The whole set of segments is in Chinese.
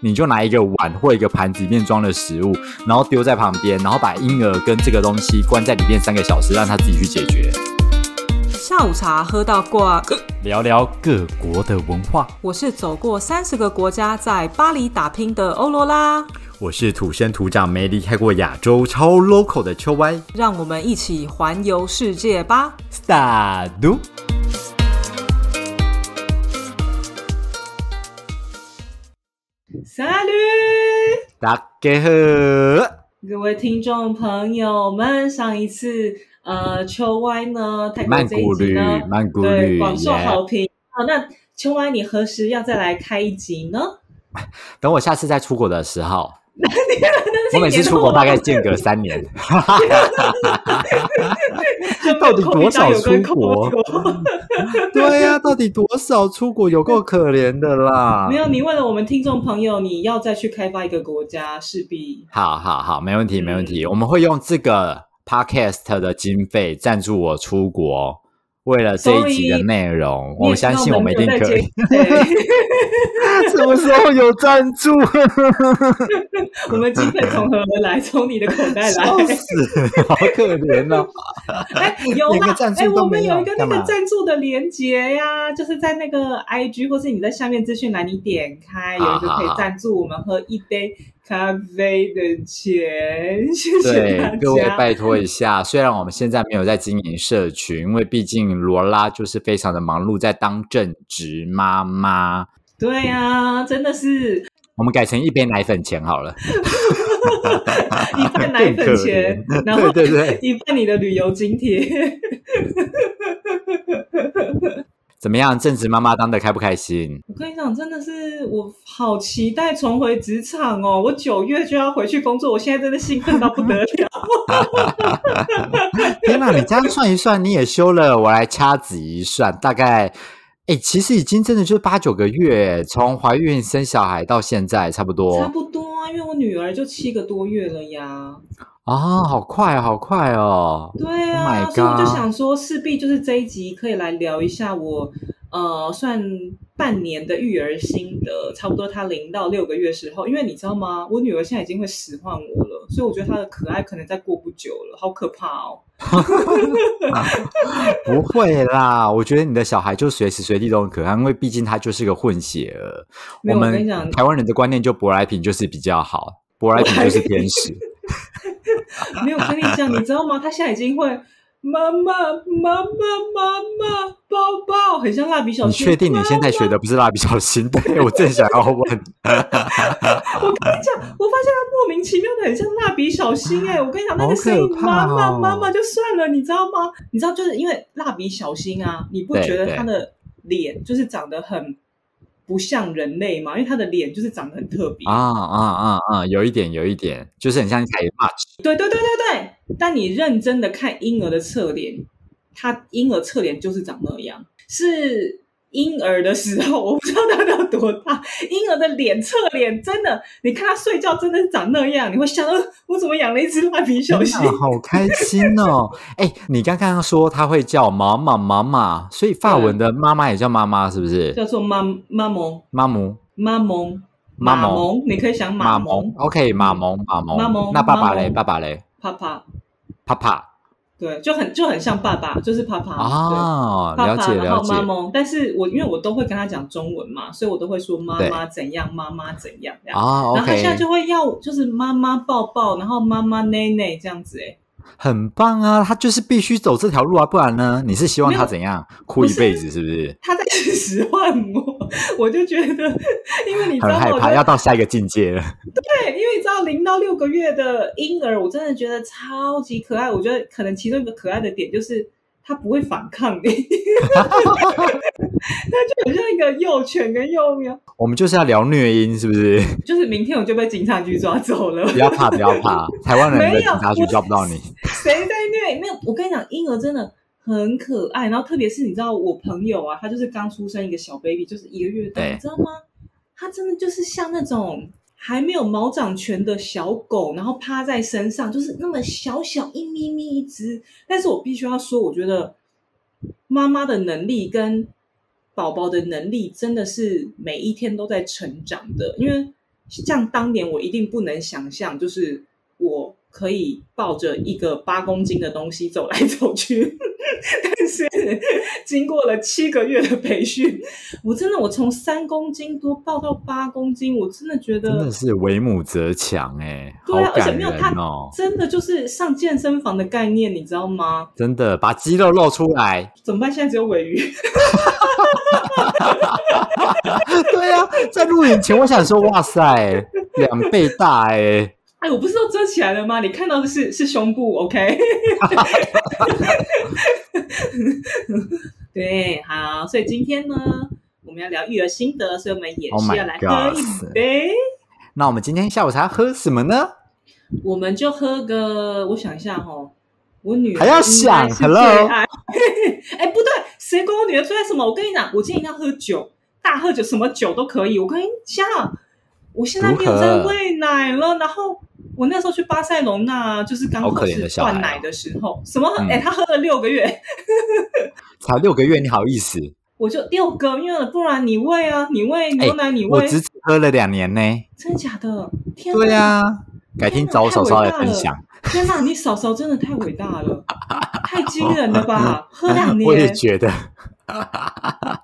你就拿一个碗或一个盘子里面装了食物，然后丢在旁边，然后把婴儿跟这个东西关在里面三个小时，让他自己去解决。下午茶喝到挂，聊聊各国的文化。我是走过三十个国家，在巴黎打拼的欧罗拉。我是土生土长没离开过亚洲、超 local 的秋歪。让我们一起环游世界吧！Start。Salut，大家好，各位听众朋友们，上一次呃秋歪呢，泰国这一集呢，对广受好评。好，那秋歪你何时要再来开一集呢？等我下次再出国的时候。我每次出国大概间隔三年，到底多少出国？对呀，到底多少出国？有够可怜的啦！没有，你为了我们听众朋友，你要再去开发一个国家，势必好好好，没问题，没问题。我们会用这个 podcast 的经费赞助我出国。为了这一集的内容，我相信我们一定可以。什么时候有赞助？我们经费从何而来？从你的口袋来？好可怜哦！哎，有啦！哎，我们有一个那个赞助的连接呀，就是在那个 IG 或是你在下面资讯栏，你点开有一个可以赞助我们喝一杯。咖啡的钱，谢谢大家。各位拜托一下，虽然我们现在没有在经营社群，因为毕竟罗拉就是非常的忙碌，在当正职妈妈。对呀，真的是。我们改成一杯奶粉钱好了，一半奶粉钱，然后对对，一半你的旅游津贴。怎么样，正直妈妈当的开不开心？我跟你讲，真的是我好期待重回职场哦！我九月就要回去工作，我现在真的兴奋到不得了。天哪，你这样算一算，你也休了，我来掐指一算，大概，哎，其实已经真的就是八九个月，从怀孕生小孩到现在，差不多。差不多啊，因为我女儿就七个多月了呀。啊，好快，好快哦！对啊，所以我就想说，势必就是这一集可以来聊一下我呃，算半年的育儿心得，差不多她零到六个月时候，因为你知道吗？我女儿现在已经会使唤我了，所以我觉得她的可爱可能再过不久了，好可怕哦！不会啦，我觉得你的小孩就随时随地都很可爱，因为毕竟他就是个混血儿。我们台湾人的观念就舶来品就是比较好，舶来品就是天使。没有跟你讲，你知道吗？他现在已经会妈妈妈妈妈妈抱抱，很像蜡笔小新。你确定你现在学的不是蜡笔小新？对我正想要问。我跟你讲，我发现他莫名其妙的很像蜡笔小新。哎，我跟你讲，那个声音妈妈妈妈就算了，你知道吗？你知道就是因为蜡笔小新啊，你不觉得他的脸就是长得很？不像人类嘛，因为他的脸就是长得很特别啊啊啊啊，有一点有一点，就是很像凯马。对对对对对，但你认真的看婴儿的侧脸，他婴儿侧脸就是长那样，是。婴儿的时候，我不知道他有多大。婴儿的脸侧脸真的，你看他睡觉真的是长那样，你会想到，我怎么养了一只蜡笔小新？好开心哦！哎，你刚刚说他会叫妈妈妈妈，所以法文的妈妈也叫妈妈，是不是？叫做妈妈蒙妈蒙妈蒙马蒙，你可以想马蒙。OK，马蒙马蒙。马蒙。那爸爸嘞？爸爸嘞？爸爸。爸爸。对，就很就很像爸爸，就是爸爸啊，了解然后妈妈，但是我因为我都会跟他讲中文嘛，所以我都会说妈妈怎样，妈妈怎样这样。啊，然后他现在就会要就是妈妈抱抱，然后妈妈奶奶这样子，哎。很棒啊，他就是必须走这条路啊，不然呢？你是希望他怎样哭一辈子，是不是？他在 使唤我，我就觉得，因为你知道，很害怕要到下一个境界了。对，因为你知道，零到六个月的婴儿，我真的觉得超级可爱。我觉得可能其中一个可爱的点就是。他不会反抗你，他就很像一个幼犬跟幼喵。我们就是要聊虐婴，是不是？就是明天我就被警察局抓走了。不要怕，不要怕，台湾人的警察局抓不到你。谁在虐？没有，我跟你讲，婴儿真的很可爱。然后特别是你知道，我朋友啊，他就是刚出生一个小 baby，就是一个月大，你知道吗？他真的就是像那种。还没有毛长全的小狗，然后趴在身上，就是那么小小一咪咪一只。但是我必须要说，我觉得妈妈的能力跟宝宝的能力真的是每一天都在成长的。因为像当年我一定不能想象，就是我可以抱着一个八公斤的东西走来走去。但是经过了七个月的培训，我真的我从三公斤多抱到八公斤，我真的觉得真的是为母则强哎，对啊，而且没有他哦！真的就是上健身房的概念，你知道吗？真的把肌肉露出来，怎么办？现在只有尾鱼。对啊，在录影前我想说，哇塞，两倍大哎，哎，我不是都遮起来了吗？你看到的是是胸部，OK？对，好，所以今天呢，我们要聊育儿心得，所以我们也 Oh 是要来喝一杯。那我们今天下午茶喝什么呢？我们就喝个，我想一下哈，我女儿还要想应该是 Hello 哎，不对，谁管我女儿最爱什么？我跟你讲，我今天一定要喝酒，大喝酒，什么酒都可以。我跟你讲，我现在没有在喂奶了，然后我那时候去巴塞隆那，就是刚好是断奶的时候，什么？嗯哎、他喝了六个月，才六个月，你好意思？我就六个月，不然你喂啊，你喂牛奶，你喂，我只喝了两年呢。真的假的？天哪对啊，改天找我嫂嫂来分享。天哪，你嫂嫂真的太伟大了，太惊人了吧！喝两年我也年觉得，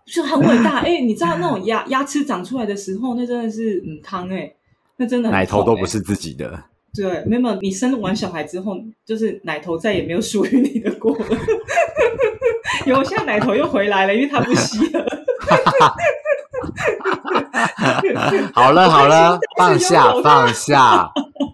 就很伟大。哎、你知道那种牙牙齿长出来的时候，那真的是嗯汤哎，那真的很奶头都不是自己的。对，没有，你生完小孩之后，就是奶头再也没有属于你的过了。有，现在奶头又回来了，因为它不吸了。好了好了，放下放下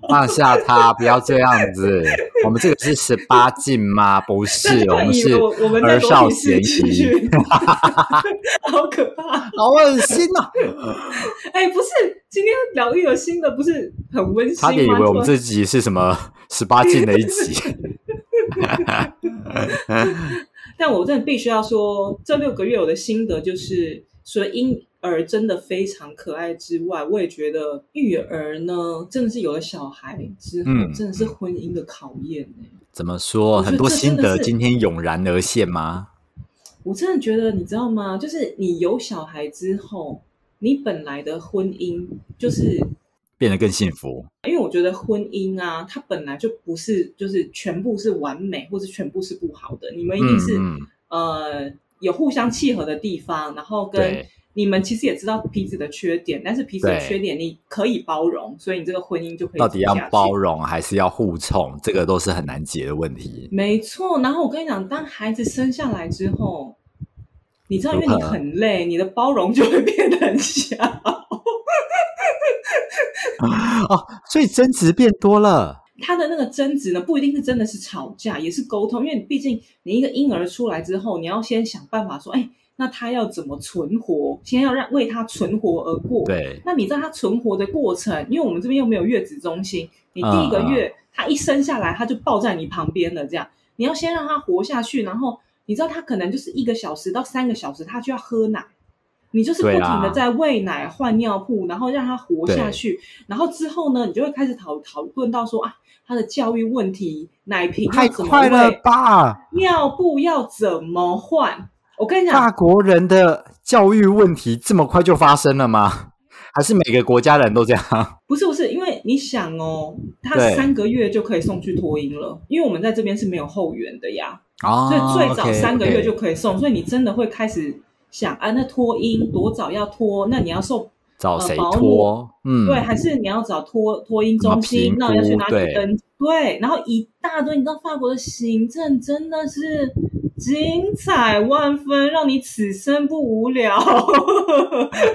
放下他，不要这样子。我们这个是十八禁吗？不是，我们是儿少裸体嫌疑，视讯，好可怕！好恶心哦！哎、不是，今天疗愈了新的，不是很温馨吗？差点以为我们这集是什么十八禁的一集。但我真的必须要说，这六个月我的心得就是，除了婴儿真的非常可爱之外，我也觉得育儿呢，真的是有了小孩之后，嗯真的是婚姻的考验呢、怎么说？很多心得今天涌然而现吗？我真的觉得，你知道吗？就是你有小孩之后，你本来的婚姻就是变得更幸福。因为我觉得婚姻啊，它本来就不是就是全部是完美，或者全部是不好的。你们一定是、嗯嗯呃有互相契合的地方，然后跟对你们其实也知道彼此的缺点，但是彼此的缺点你可以包容，所以你这个婚姻就可以到底要包容还是要互冲，这个都是很难解的问题。没错，然后我跟你讲，当孩子生下来之后，你知道，因为你很累，你的包容就会变得很小。哦，所以争执变多了。他的那个争执呢，不一定是真的是吵架，也是沟通，因为毕竟你一个婴儿出来之后，你要先想办法说，哎，那他要怎么存活？先要让为他存活而过。对，那你知道他存活的过程，因为我们这边又没有月子中心，你第一个嗯月、他一生下来他就抱在你旁边了，这样你要先让他活下去，然后你知道他可能就是一个小时到三个小时，他就要喝奶，你就是不停的在喂奶、换尿布，然后让他活下去，然后之后呢，你就会开始讨讨论到说啊，他的教育问题，奶瓶太要怎么快了喂，吧！尿布要怎么换。我跟你讲，法国人的教育问题这么快就发生了吗？还是每个国家人都这样？不是不是，因为你想哦，他三个月就可以送去托婴了，因为我们在这边是没有后援的呀，哦所以最早三个月就可以送，所以你真的会开始想啊，那托婴多早要托？那你要送找谁呃保姆？嗯，对，还是你要找托托婴中心？那要去哪里？对，然后一大堆，你知道法国的行政真的是精彩万分，让你此生不无聊。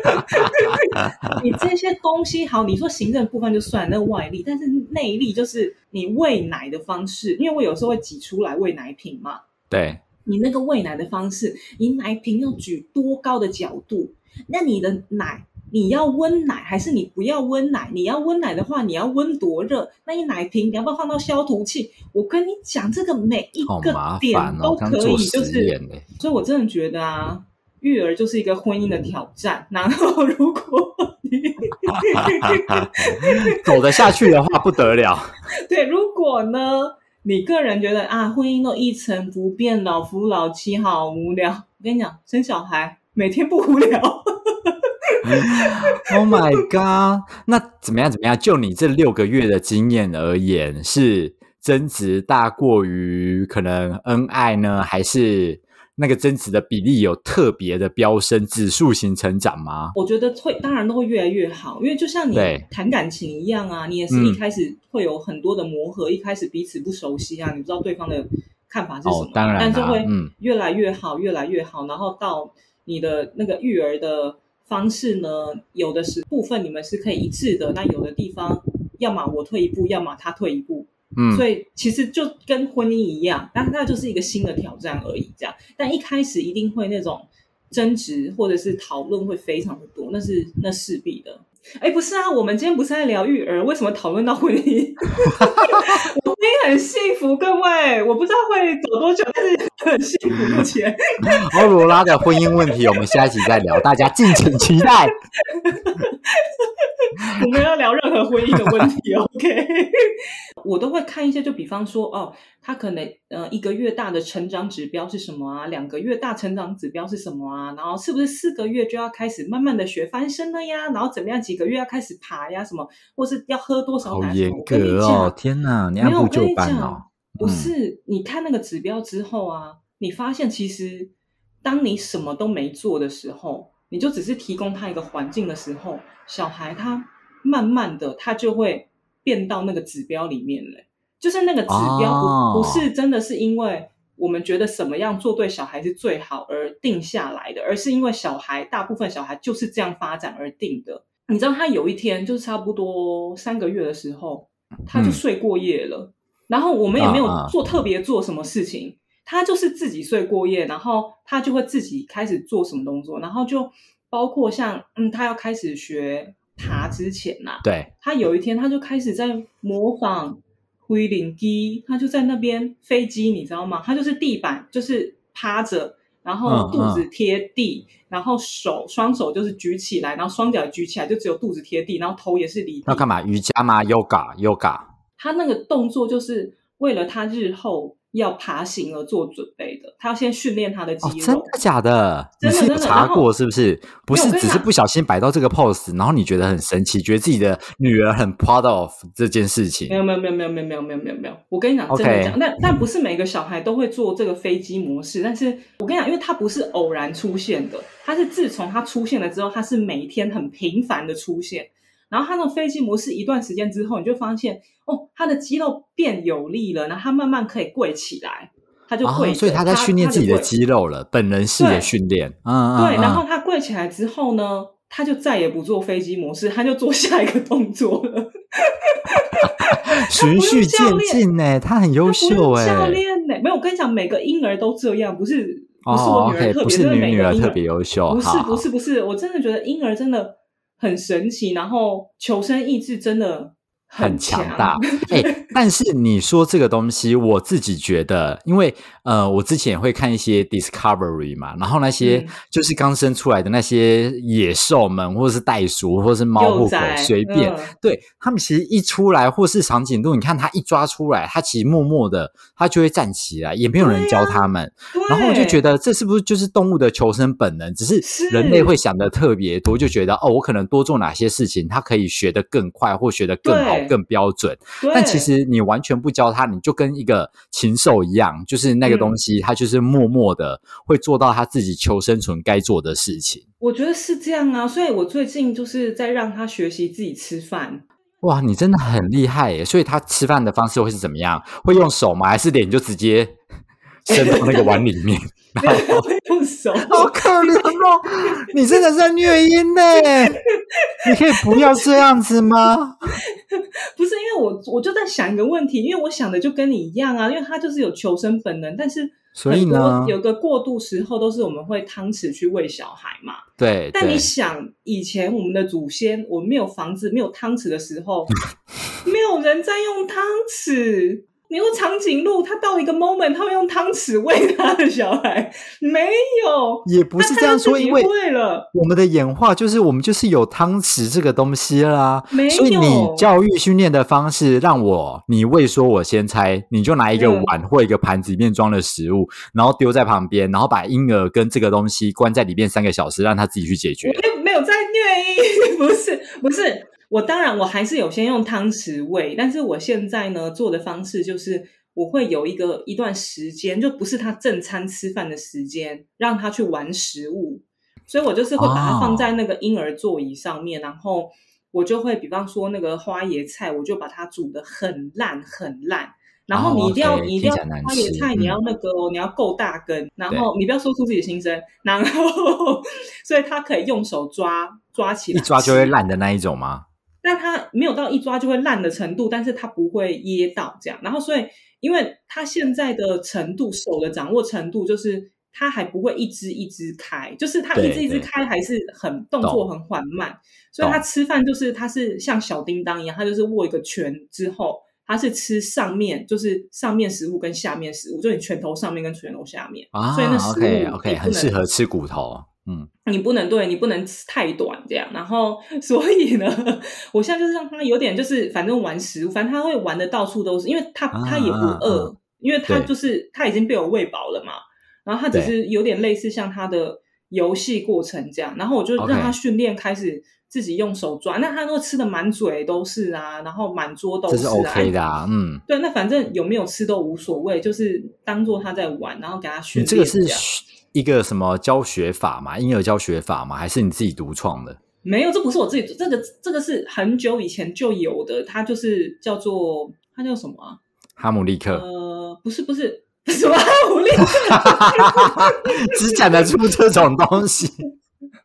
你这些东西好，你说行政部分就算那外力，但是内力就是你喂奶的方式，因为我有时候会挤出来喂奶瓶嘛。对，你那个喂奶的方式，你奶瓶要举多高的角度？那你的奶，你要温奶还是你不要温奶？你要温奶的话，你要温多热？那你奶瓶你要不要放到消毒器？我跟你讲，这个每一个点都可以，做就是。所以我真的觉得啊，育儿就是一个婚姻的挑战。然后如果你 走得下去的话不得了。对，如果呢，你个人觉得啊，婚姻都一成不变，老夫老妻好无聊。我跟你讲，生小孩每天不无聊。Oh my god！那怎么样？怎么样？就你这六个月的经验而言，是增值大过于可能恩爱呢，还是那个增值的比例有特别的飙升、指数型成长吗？我觉得会，当然都会越来越好，因为就像你谈感情一样啊，你也是嗯一开始会有很多的磨合，一开始彼此不熟悉啊，你不知道对方的看法是什么，哦当然啦但是会嗯越来越好，越来越好，然后到你的那个育儿的方式呢，有的是部分你们是可以一致的，那有的地方要么我退一步，要么他退一步，嗯，所以其实就跟婚姻一样，那那就是一个新的挑战而已。这样，但一开始一定会那种争执或者是讨论会非常的多，那是那势必的。哎，不是啊，我们今天不是在聊育儿，为什么讨论到婚姻？很幸福，各位，我不知道会走多久，但是很幸福。目前，欧罗拉的婚姻问题，我们下一期再聊，大家敬请期待。我们要聊任何婚姻的问题，OK？我都会看一些，就比方说，哦，他可能呃一个月大的成长指标是什么啊？两个月大成长指标是什么啊？然后是不是四个月就要开始慢慢的学翻身了呀？然后怎么样几个月要开始爬呀？什么，或是要喝多少奶？好严格哦！讲天哪，你按部就班哦讲。，不是你看那个指标之后啊，你发现其实当你什么都没做的时候，你就只是提供他一个环境的时候，小孩他慢慢的他就会变到那个指标里面了。就是那个指标不、哦。不是真的是因为我们觉得什么样做对小孩是最好而定下来的，而是因为小孩大部分小孩就是这样发展而定的。你知道他有一天就是差不多三个月的时候，他就嗯。睡过夜了。然后我们也没有做特别做什么事情，他就是自己睡过夜，然后他就会自己开始做什么动作，然后就包括像嗯，他要开始学爬之前呐、对，他有一天他就开始在模仿灰领机，他就在那边飞机，你知道吗？他就是地板就是趴着，然后嗯肚子贴地，然后手双手就是举起来，然后双脚举起来，就只有肚子贴地，然后头也是离地。要干嘛？瑜伽吗？Yoga，Yoga。他那个动作就是为了他日后要爬行而做准备的，他要先训练他的肌哦，肉。真的假的？你真的查过是不是？不是，只是不小心摆到这个 pose，然后你觉得很神奇，觉得自己的女儿很 proud of 这件事情没。有没有没有没有没有没有没有没有没有，我跟你讲真的讲，但但不是每个小孩都会做这个飞机模式，但是我跟你讲，因为它不是偶然出现的，它是自从它出现了之后，它是每天很频繁的出现，然后他那种飞机模式一段时间之后，你就发现哦，他的肌肉变有力了，然后他慢慢可以跪起来，他就跪啊，所以他在训练自己的肌肉了，本能式的对训练。嗯嗯，对，然后嗯他跪起来之后呢，他就再也不做飞机模式，他就做下一个动作了。循 序渐进呢，他很优秀哎。用教练呢、没有，我跟你讲，每个婴儿都这样，不是不是哦我女儿特别，是你真的每个婴女儿特别优秀，不是不是不是，我真的觉得婴儿真的很神奇，然后求生意志真的很强强大。哎、但是你说这个东西，我自己觉得，因为呃，我之前也会看一些 Discovery 嘛，然后那些嗯就是刚生出来的那些野兽们，或者是袋鼠，或者是猫或狗，随便，嗯对他们其实一出来，或是长颈鹿，你看它一抓出来，它其实默默的，它就会站起来，也没有人教它们。对然后我就觉得这是不是就是动物的求生本能？只是是人类会想的特别多，就觉得哦，我可能多做哪些事情，它可以学得更快，或学得更好、更标准。对但其实你完全不教他，你就跟一个禽兽一样，就是那个嗯东西，它就是默默的会做到他自己求生存该做的事情。我觉得是这样啊，所以我最近就是在让他学习自己吃饭。哇，你真的很厉害耶！所以他吃饭的方式会是怎么样？会用手吗？还是脸就直接伸到那个碗里面？没有会用手，好可怜哦！你真的是在虐婴呢！你可以不要这样子吗？不是因为我我就在想一个问题，因为我想的就跟你一样啊，因为他就是有求生本能，但是所以很多呢有个过渡时候都是我们会汤匙去喂小孩嘛。对，但你想，以前我们的祖先，我们没有房子、没有汤匙的时候，没有人在用汤匙。你说长颈鹿，它到一个 moment，它会用汤匙喂它的小孩，没有，也不是这样说，因为我们的演化就是我们就是有汤匙这个东西啦。没所以你教育训练的方式，让我你喂说我先猜，你就拿一个嗯。碗或一个盘子里面装的食物，然后丢在旁边，然后把婴儿跟这个东西关在里面三个小时，让他自己去解决。没有在虐婴不是 不是，我当然我还是有先用汤匙喂，但是我现在呢做的方式就是我会有一个一段时间，就不是他正餐吃饭的时间，让他去玩食物，所以我就是会把它放在那个婴儿座椅上面，然后我就会比方说那个花椰菜，我就把它煮的很烂很烂。然后你一定要，你一定要花野菜，你要那个，你要够大根。然后你不要说出自己的心声。然后，所以他可以用手抓抓起来，一抓就会烂的那一种吗？但他没有到一抓就会烂的程度，但是他不会噎到这样。然后，所以因为他现在的程度，手的掌握程度，就是他还不会一只一只开，就是他一只一只开还是很动作很缓慢。所以他吃饭就是他是像小叮当一样，他就是握一个拳之后。它是吃上面，就是上面食物跟下面食物，就你拳头上面跟拳头下面，啊所以那食物 OK 很适合吃骨头。嗯，你不能对你不能吃太短这样。然后，所以呢，我现在就是让他有点就是反正玩食物，反正他会玩的到处都是，因为他他也不饿，因为他就是他已经被我喂饱了嘛。然后他只是有点类似像他的游戏过程这样，然后我就让他训练开始。自己用手抓，那他都吃的满嘴都是啊，然后满桌都是啊。OK 的啊，嗯，对，那反正有没有吃都无所谓，就是当做他在玩，然后给他训练。这个是一个什么教学法嘛？婴儿教学法吗？还是你自己独创的？没有，这不是我自己，这个这个是很久以前就有的，它就是叫做它叫什么？哈姆立克？呃，不是，不是，什么哈姆立克？只讲得出这种东西。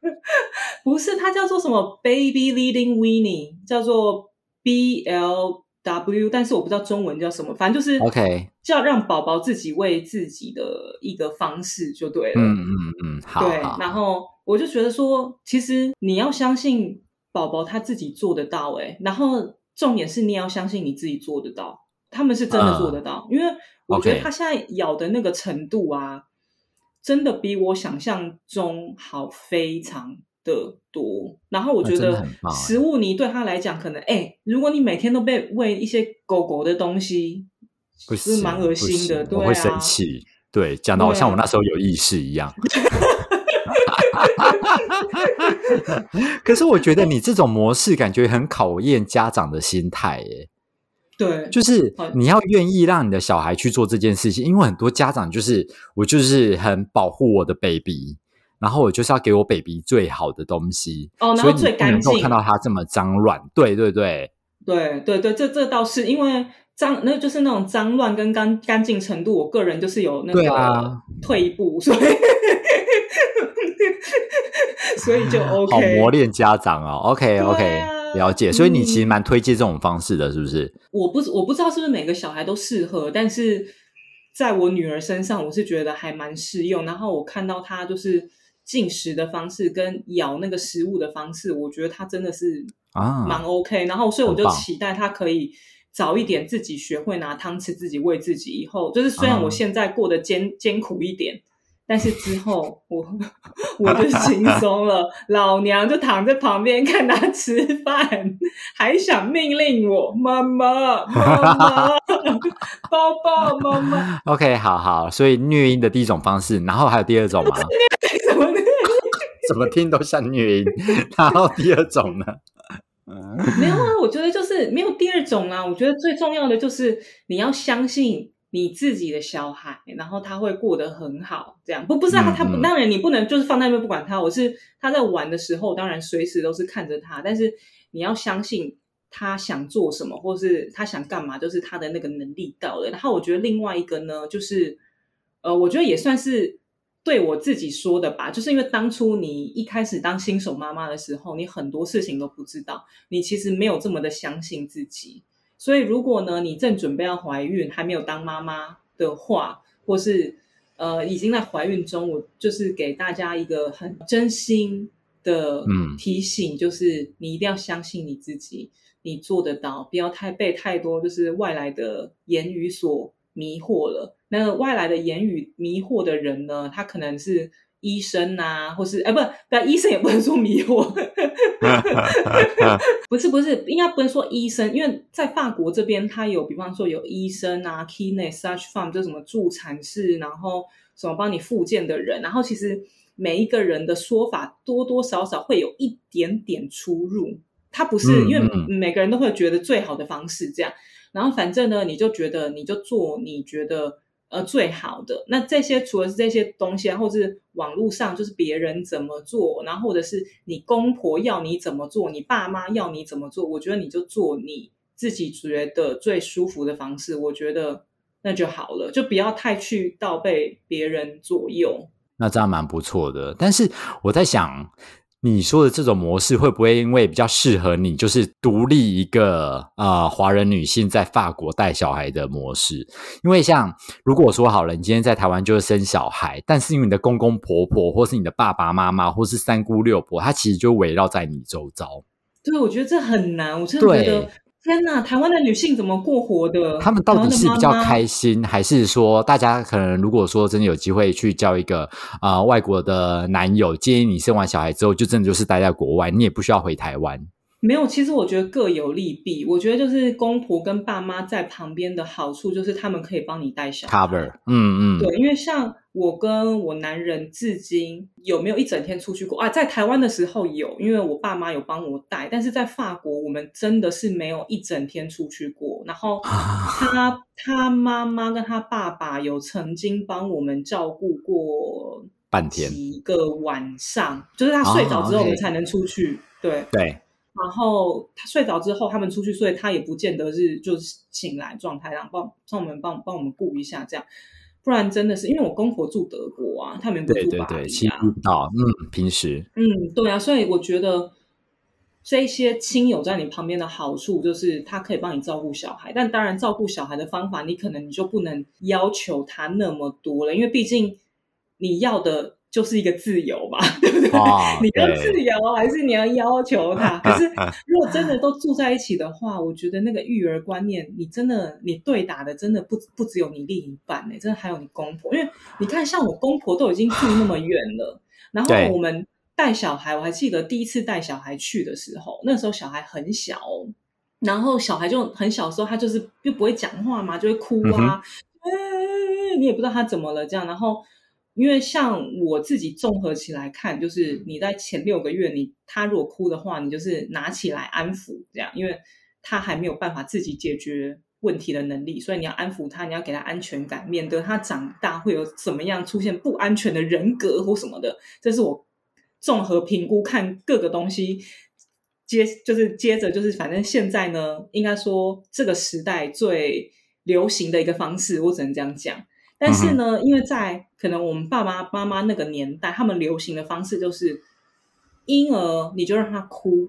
不是，它叫做什么？Baby leading Winnie，叫做 B L W，但是我不知道中文叫什么，反正就是 OK，叫让宝宝自己喂自己的一个方式就对了。嗯嗯嗯，好。对，然后我就觉得说，其实你要相信宝宝他自己做得到，哎，然后重点是你要相信你自己做得到，他们是真的做得到，因为我觉得他现在咬的那个程度啊。真的比我想象中好非常的多，然后我觉得食物泥对他来讲，可能哎，如果你每天都被喂一些狗狗的东西，不是蛮恶心的，我会生气。对，讲到像我那时候有意识一样。可是我觉得你这种模式感觉很考验家长的心态，耶。对，就是你要愿意让你的小孩去做这件事情，因为很多家长就是我就是很保护我的 baby，然后我就是要给我 baby 最好的东西，哦，所以最干净，看到它这么脏乱，对对对，对对对，这这倒是因为脏，那就是那种脏乱跟干干净程度，我个人就是有那个退一步，所以 所以就 OK，好磨练家长哦，OK OK。了解，所以你其实蛮推荐这种方式的，是不是？我不我不知道是不是每个小孩都适合，但是在我女儿身上，我是觉得还蛮适用。然后我看到她就是进食的方式跟咬那个食物的方式，我觉得他真的是啊蛮 OK。然后所以我就期待他可以早一点自己学会拿汤匙自己喂自己。以后就是虽然我现在过得艰艰苦一点。但是之后我 我就轻松了，老娘就躺在旁边看他吃饭，还想命令我妈妈妈妈 抱抱妈妈。OK，好好，所以虐婴的第一种方式，然后还有第二种吗？怎么听都像虐婴，然后第二种呢？没有啊，我觉得就是没有第二种啊。我觉得最重要的就是你要相信。你自己的小孩，然后他会过得很好，这样不不是他他当然你不能就是放在那边不管他，我是他在玩的时候，当然随时都是看着他，但是你要相信他想做什么，或是他想干嘛，就是他的那个能力到了。然后我觉得另外一个呢，就是呃，我觉得也算是对我自己说的吧，就是因为当初你一开始当新手妈妈的时候，你很多事情都不知道，你其实没有这么的相信自己。所以，如果呢，你正准备要怀孕，还没有当妈妈的话，或是呃已经在怀孕中，我就是给大家一个很真心的提醒，就是你一定要相信你自己，你做得到，不要太被太多就是外来的言语所迷惑了。那外来的言语迷惑的人呢，他可能是。医生呐，或是哎，不，但医生也不能说迷惑，不是不是，应该不能说医生，因为在法国这边，他有，比方说有医生啊，Kine Such Farm 就什么助产士，然后什么帮你复健的人，然后其实每一个人的说法多多少少会有一点点出入。他不是因为每个人都会觉得最好的方式这样，然后反正呢，你就觉得你就做你觉得呃最好的。那这些除了是这些东西啊，或是网络上就是别人怎么做，然后或者是你公婆要你怎么做，你爸妈要你怎么做，我觉得你就做你自己觉得最舒服的方式，我觉得那就好了，就不要太去到被别人左右。那这样蛮不错的，但是我在想。你说的这种模式会不会因为比较适合你，就是独立一个啊华人女性在法国带小孩的模式？因为像如果说好了，你今天在台湾就是生小孩，但是因为你的公公婆婆，或是你的爸爸妈妈，或是三姑六婆，他其实就围绕在你周遭。对，我觉得这很难，我真的觉得。天呐，台湾的女性怎么过活的？他们到底是比较开心，还是说大家可能如果说真的有机会去交一个啊外国的男友，建议你生完小孩之后就真的就是待在国外，你也不需要回台湾。没有，其实我觉得各有利弊。我觉得就是公婆跟爸妈在旁边的好处，就是他们可以帮你带小孩。Cover，嗯嗯，对，因为像我跟我男人至今有没有一整天出去过啊？在台湾的时候有，因为我爸妈有帮我带，但是在法国我们真的是没有一整天出去过。然后 他他妈妈跟他爸爸有曾经帮我们照顾过半天一个晚上，就是他睡着之后我们才能出去。对对。然后他睡着之后，他们出去睡，他也不见得是就是醒来状态，然后帮帮我们帮帮我们顾一下这样，不然真的是因为我公婆住德国啊，他们不住巴黎啊，嗯，平时嗯对啊，所以我觉得这些亲友在你旁边的好处就是他可以帮你照顾小孩，但当然照顾小孩的方法，你可能你就不能要求他那么多了，因为毕竟你要的。就是一个自由嘛，对不对？你要自由还是你要要求他？可是 如果真的都住在一起的话，我觉得那个育儿观念，你真的你对打的真的不不只有你另一半呢，真的还有你公婆。因为你看，像我公婆都已经住那么远了，然后我们带小孩，我还记得第一次带小孩去的时候，那时候小孩很小，然后小孩就很小时候，他就是又不会讲话嘛，就会哭啊，你也不知道他怎么了这样，然后。因为像我自己综合起来看，就是你在前六个月，你他如果哭的话，你就是拿起来安抚这样，因为他还没有办法自己解决问题的能力，所以你要安抚他，你要给他安全感，免得他长大会有怎么样出现不安全的人格或什么的。这是我综合评估看各个东西，接就是接着就是反正现在呢，应该说这个时代最流行的一个方式，我只能这样讲。但是呢，因为在可能我们爸爸妈妈那个年代，他们流行的方式就是婴儿你就让他哭，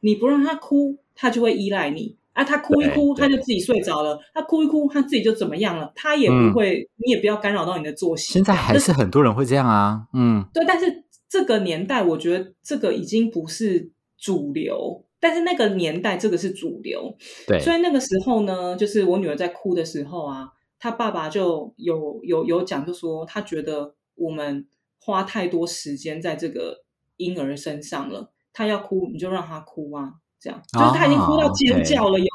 你不让他哭，他就会依赖你啊。他哭一哭，他就自己睡着了；他哭一哭，他自己就怎么样了，他也不会，你也不要干扰到你的作息。现在还是很多人会这样啊，嗯，对。但是这个年代，我觉得这个已经不是主流，但是那个年代这个是主流。对，所以那个时候呢，就是我女儿在哭的时候啊。他爸爸就有有有讲，就说他觉得我们花太多时间在这个婴儿身上了。他要哭，你就让他哭啊，这样就是他已经哭到尖叫了哟，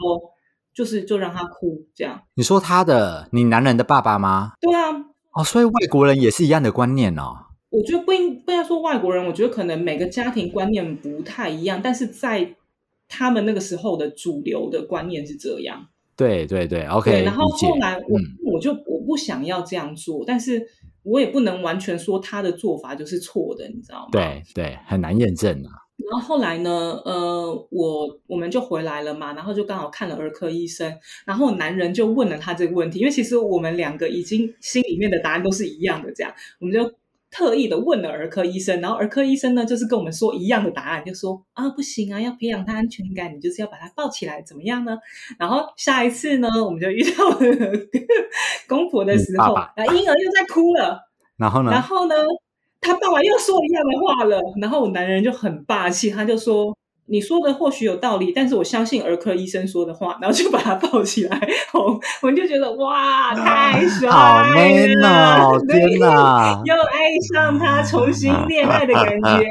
就是就让他哭这样。你说他的你男人的爸爸吗？对啊，哦，所以外国人也是一样的观念哦。我觉得不应不要说外国人，我觉得可能每个家庭观念不太一样，但是在他们那个时候的主流的观念是这样。对对对，OK。然后后来我我就我不想要这样做，但是我也不能完全说他的做法就是错的，你知道吗？对对，很难验证啊。然后后来呢，呃，我我们就回来了嘛，然后就刚好看了儿科医生，然后男人就问了他这个问题，因为其实我们两个已经心里面的答案都是一样的，这样我们就。特意的问了儿科医生，然后儿科医生呢，就是跟我们说一样的答案，就说啊，不行啊，要培养他安全感，你就是要把他抱起来，怎么样呢？然后下一次呢，我们就遇到了公婆的时候，啊，婴儿又在哭了，然后呢？然后呢，他爸爸又说一样的话了，然后我男人就很霸气，他就说。你说的或许有道理，但是我相信儿科医生说的话，然后就把他抱起来，我我就觉得哇，太帅了，天哪，又爱上他，重新恋爱的感觉。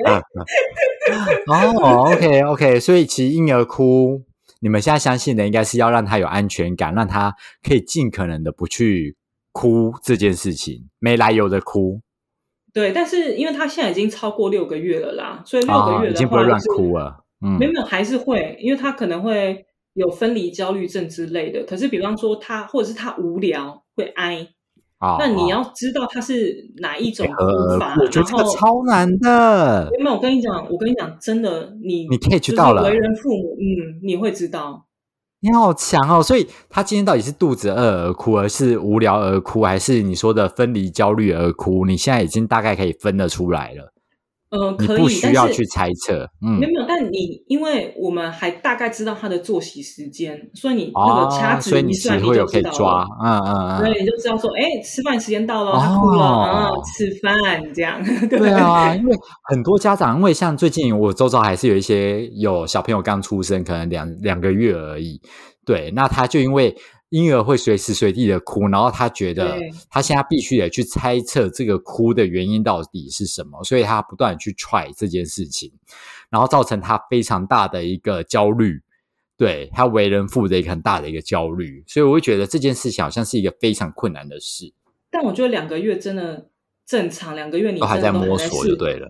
哦，OK OK，所以其实婴儿哭，你们现在相信的应该是要让他有安全感，让他可以尽可能的不去哭这件事情，没来由的哭。对，但是因为他现在已经超过六个月了啦，所以六个月已经不会乱哭了。嗯，没有，还是会，因为他可能会有分离焦虑症之类的。可是，比方说他或者是他无聊会哀。那你要知道他是哪一种哭法，我觉得这个超难的。没有，我跟你讲，我跟你讲，真的，你你可以知道了。为人父母，嗯，你会知道。你好强哦！所以他今天到底是肚子饿而哭，而是无聊而哭，还是你说的分离焦虑而哭？你现在已经大概可以分得出来了。呃，可以，不需要去猜测。嗯，没有没有，但你因为我们还大概知道他的作息时间，所以你那个掐指一算，你就可以抓。嗯嗯嗯，对，你就知道说，哎，吃饭时间到了，他哭了啊，吃饭这样。对啊，因为很多家长，因为像最近我周遭还是有一些有小朋友刚出生，可能两两个月而已。对，那他就因为。婴儿会随时随地的哭，然后他觉得他现在必须得去猜测这个哭的原因到底是什么，所以他不断去揣这件事情，然后造成他非常大的一个焦虑，对他为人父的一个很大的一个焦虑，所以我会觉得这件事情好像是一个非常困难的事。但我觉得两个月真的正常，两个月你都还在摸索就对了。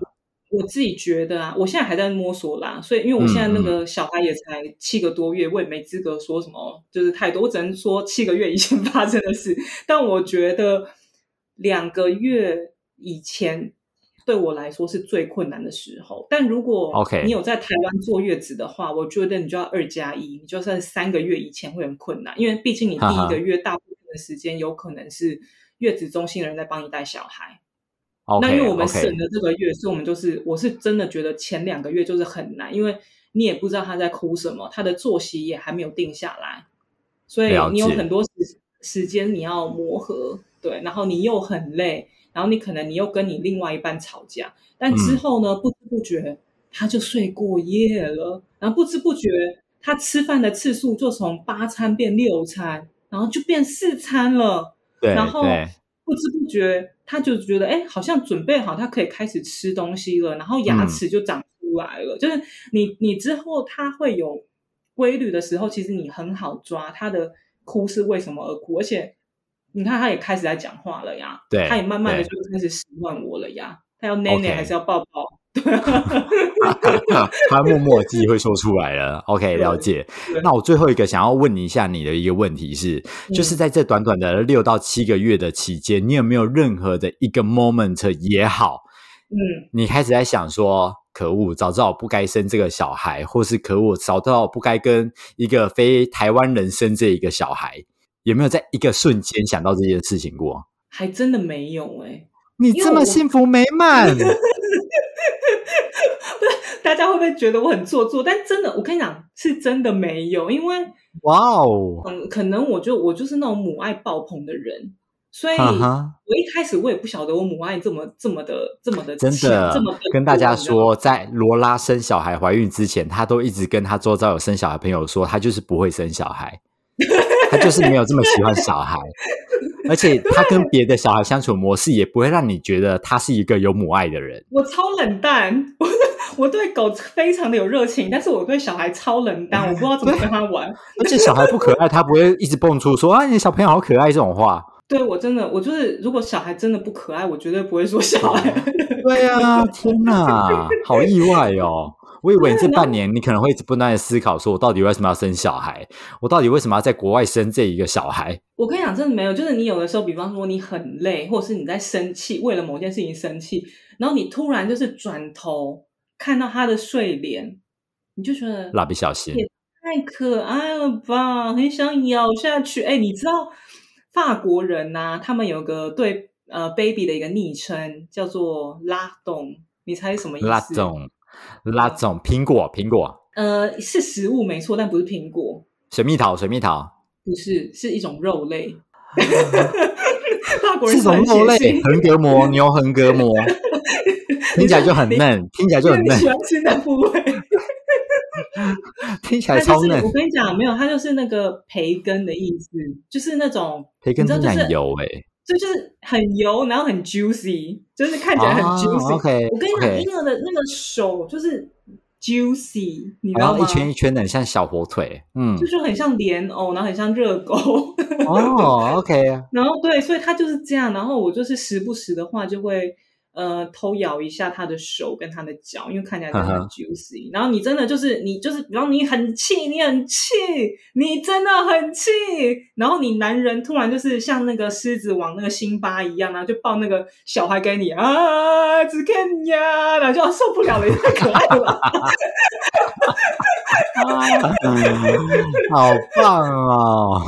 我自己觉得啊，我现在还在摸索啦，所以因为我现在那个小孩也才七个多月，我也没资格说什么，就是太多，我只能说七个月以前 发生的事。但我觉得两个月以前对我来说是最困难的时候。但如果 OK，你有在台湾坐月子的话，我觉得你就要二加一，你就算三个月以前会很困难，因为毕竟你第一个月大部分的时间有可能是月子中心的人在帮你带小孩。那因为我们省的这个月，所以我们就是，我是真的觉得前两个月就是很难，因为你也不知道他在哭什么，他的作息也还没有定下来，所以你有很多时时间你要磨合，对，然后你又很累，然后你可能你又跟你另外一半吵架，但之后呢，不知不觉他就睡过夜了，然后不知不觉他吃饭的次数就从八餐变六餐，然后就变四餐了，对，然后。不知不觉，他就觉得哎，好像准备好，他可以开始吃东西了，然后牙齿就长出来了。就是你，你之后他会有规律的时候，其实你很好抓他的哭是为什么而哭，而且你看他也开始在讲话了呀，对，他也慢慢的就开始习惯我了呀，他要奶奶还是要抱抱？他默默自己会说出来了。OK，了解。那我最后一个想要问你一下，你的一个问题是，就是在这短短的六到七个月的期间，你有没有任何的一个 moment 也好，嗯，你开始在想说，可恶，早知道我不该生这个小孩，或是可恶，早知道我不该跟一个非台湾人生这一个小孩，有没有在一个瞬间想到这件事情过？还真的没有哎，你这么幸福美满。大家会不会觉得我很做作？但真的，我跟你讲，是真的没有，因为哇哦，嗯，可能我就我就是那种母爱爆棚的人，所以我一开始我也不晓得我母爱这么这么的这么的真的这么跟大家说，在罗拉生小孩怀孕之前，她都一直跟她周遭有生小孩朋友说，她就是不会生小孩，她就是没有这么喜欢小孩，而且 他跟别的小孩相处模式也不会让你觉得他是一个有母爱的人。我超冷淡。我对狗非常的有热情，但是我对小孩超冷淡，我不知道怎么跟他玩。而且小孩不可爱，他不会一直蹦出说啊，你小朋友好可爱这种话。对我真的，我就是如果小孩真的不可爱，我绝对不会说小孩。对啊，天哪，好意外哦！我以为你这半年你可能会一直不断的思考，说我到底为什么要生小孩？我到底为什么要在国外生这一个小孩？我跟你讲，真的没有，就是你有的时候，比方说你很累，或者是你在生气，为了某件事情生气，然后你突然就是转头。看到他的睡脸，你就觉得蜡笔小新也太可爱了吧，很想咬下去。哎，你知道法国人呐，他们有个对呃 baby 的一个昵称叫做拉洞，你猜什么意思？拉洞，拉洞，苹果，苹果。呃，是食物没错，但不是苹果。水蜜桃，水蜜桃，不是，是一种肉类。法国人是种肉类，横膈膜，牛横膈膜。听起来就很嫩，听起来就很嫩。喜欢吃的部位，听起来超嫩。我跟你讲，没有，它就是那个培根的意思，就是那种 培根真的很油哎，就就是很油，然后很 juicy，就是看起来很 juicy。我跟你讲，婴儿的那个手就是 juicy，你知道吗？一圈一圈的，很像小火腿，嗯，就是很像莲藕，然后很像热狗。哦，OK。然后对，所以它就是这样。然后我就是时不时的话就会。呃，偷咬一下他的手跟他的脚，因为看起来真的很 juicy。然后你真的就是你就是，比方你很气，你很气，你真的很气。然后你男人突然就是像那个狮子王那个辛巴一样，然后就抱那个小孩给你啊，只看你呀，然后就受不了了，太可爱了。好棒哦！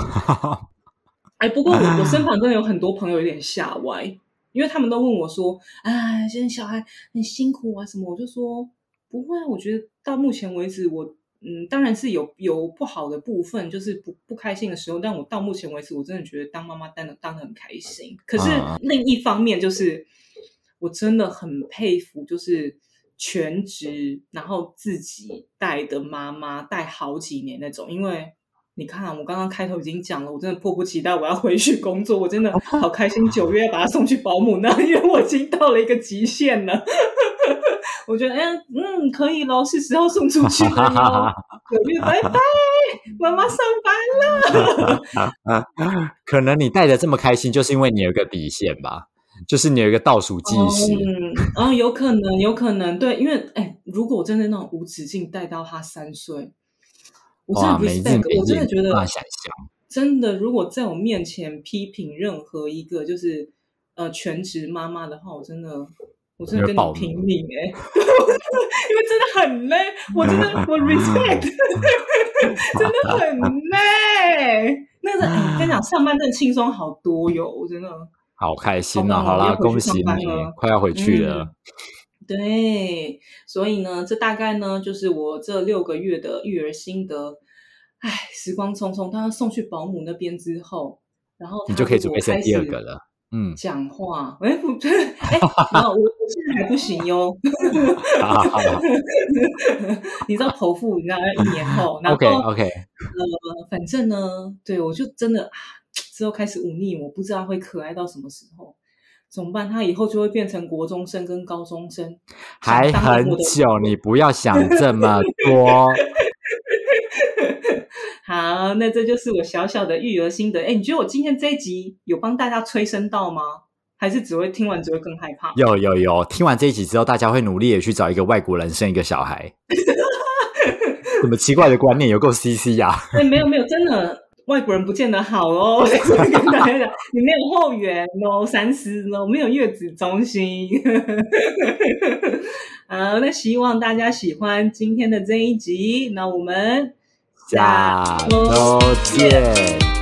哎，不过我我身旁真的有很多朋友有点吓歪。因为他们都问我说：“哎，现在小孩很辛苦啊，什么？”我就说：“不会啊，我觉得到目前为止，我嗯，当然是有有不好的部分，就是不不开心的时候。但我到目前为止，我真的觉得当妈妈当的当的很开心。可是另一方面，就是我真的很佩服，就是全职然后自己带的妈妈带好几年那种，因为。”你看，我刚刚开头已经讲了，我真的迫不及待，我要回去工作，我真的好开心。九月要把他送去保姆那，因为我已经到了一个极限了。我觉得，嗯嗯，可以喽，是时候送出去了哟。九月拜拜，妈妈上班了。可能你带的这么开心，就是因为你有个底线吧，就是你有一个倒数计时。嗯，有可能，有可能，对，因为，哎，如果我真的那种无止境带到他三岁。我真的不是在，我真的觉得，真的，如果在我面前批评任何一个就是呃全职妈妈的话，我真的，我真的跟你拼命哎，因为真的很累，我真的我 respect，真的很累。那个，我跟你讲，上班真的轻松好多哟，我真的好开心啊！好啦，恭喜你，快要回去了。对，所以呢，这大概呢就是我这六个月的育儿心得。唉，时光匆匆，当他送去保姆那边之后，然后你就可以准备生第二个了。嗯，讲话，哎不 对，哎，我我现在还不行哟。你知道剖腹，你知道要一年后。OK OK。呃，反正呢，对我就真的之后开始忤逆，我不知道会可爱到什么时候。怎么办？他以后就会变成国中生跟高中生，还很久，你不要想这么多。好，那这就是我小小的育儿心得。哎，你觉得我今天这一集有帮大家催生到吗？还是只会听完只会更害怕？有有有，听完这一集之后，大家会努力的去找一个外国人生一个小孩。什么奇怪的观念？有够 CC 呀？哎，没有没有，真的。外国人不见得好哦，跟大家讲，你没有后援哦，三思哦，没有月子中心。好，那希望大家喜欢今天的这一集，那我们下周见。